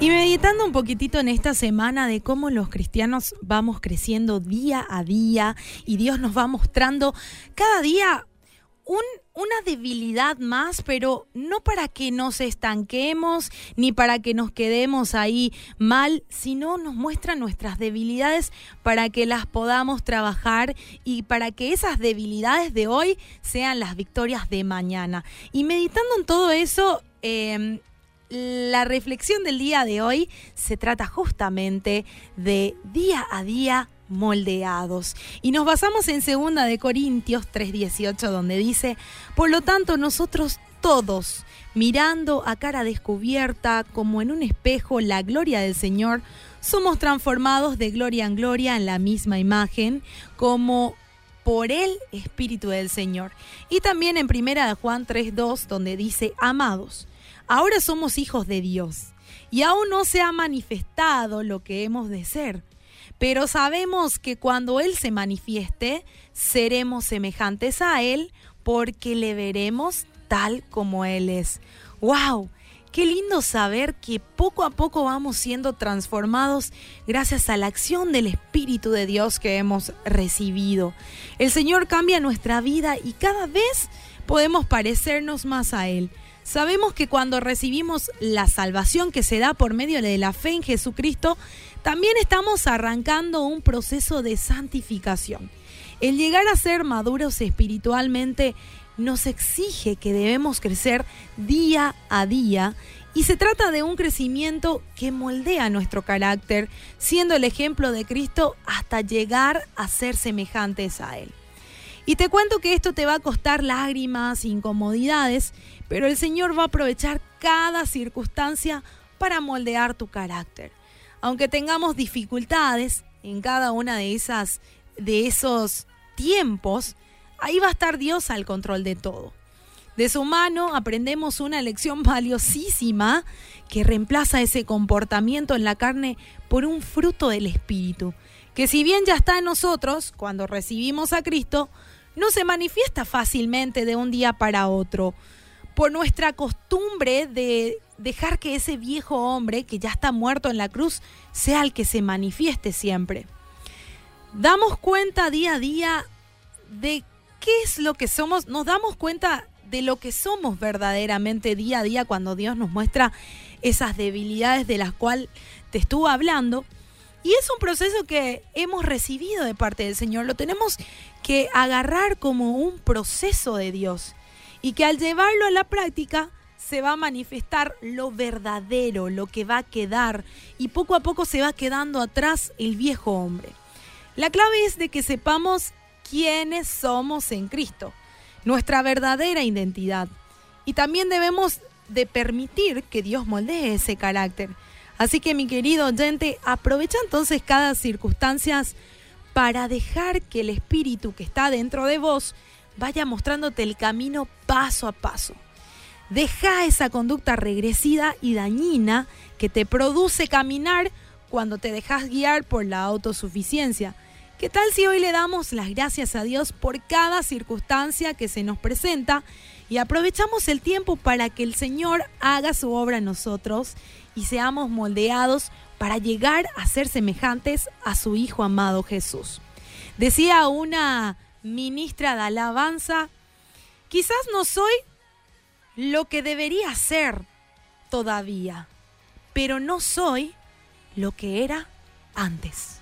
Y meditando un poquitito en esta semana de cómo los cristianos vamos creciendo día a día y Dios nos va mostrando cada día un, una debilidad más, pero no para que nos estanquemos ni para que nos quedemos ahí mal, sino nos muestra nuestras debilidades para que las podamos trabajar y para que esas debilidades de hoy sean las victorias de mañana. Y meditando en todo eso, eh, la reflexión del día de hoy se trata justamente de día a día moldeados. Y nos basamos en segunda de Corintios 3:18 donde dice, "Por lo tanto, nosotros todos, mirando a cara descubierta como en un espejo la gloria del Señor, somos transformados de gloria en gloria en la misma imagen, como por el Espíritu del Señor. Y también en primera de Juan 3:2 donde dice, "Amados, Ahora somos hijos de Dios y aún no se ha manifestado lo que hemos de ser. Pero sabemos que cuando Él se manifieste, seremos semejantes a Él porque le veremos tal como Él es. ¡Wow! Qué lindo saber que poco a poco vamos siendo transformados gracias a la acción del Espíritu de Dios que hemos recibido. El Señor cambia nuestra vida y cada vez podemos parecernos más a Él. Sabemos que cuando recibimos la salvación que se da por medio de la fe en Jesucristo, también estamos arrancando un proceso de santificación. El llegar a ser maduros espiritualmente nos exige que debemos crecer día a día y se trata de un crecimiento que moldea nuestro carácter, siendo el ejemplo de Cristo hasta llegar a ser semejantes a Él. Y te cuento que esto te va a costar lágrimas, incomodidades, pero el Señor va a aprovechar cada circunstancia para moldear tu carácter. Aunque tengamos dificultades en cada una de esas de esos tiempos, ahí va a estar Dios al control de todo. De su mano aprendemos una lección valiosísima que reemplaza ese comportamiento en la carne por un fruto del Espíritu, que si bien ya está en nosotros cuando recibimos a Cristo, no se manifiesta fácilmente de un día para otro por nuestra costumbre de dejar que ese viejo hombre que ya está muerto en la cruz sea el que se manifieste siempre. Damos cuenta día a día de qué es lo que somos, nos damos cuenta de lo que somos verdaderamente día a día cuando Dios nos muestra esas debilidades de las cuales te estuvo hablando. Y es un proceso que hemos recibido de parte del Señor, lo tenemos que agarrar como un proceso de Dios. Y que al llevarlo a la práctica se va a manifestar lo verdadero, lo que va a quedar. Y poco a poco se va quedando atrás el viejo hombre. La clave es de que sepamos quiénes somos en Cristo, nuestra verdadera identidad. Y también debemos de permitir que Dios moldee ese carácter. Así que mi querido oyente, aprovecha entonces cada circunstancia para dejar que el espíritu que está dentro de vos vaya mostrándote el camino paso a paso. Deja esa conducta regresida y dañina que te produce caminar cuando te dejas guiar por la autosuficiencia. ¿Qué tal si hoy le damos las gracias a Dios por cada circunstancia que se nos presenta y aprovechamos el tiempo para que el Señor haga su obra en nosotros y seamos moldeados para llegar a ser semejantes a su Hijo amado Jesús? Decía una ministra de alabanza, quizás no soy lo que debería ser todavía, pero no soy lo que era antes.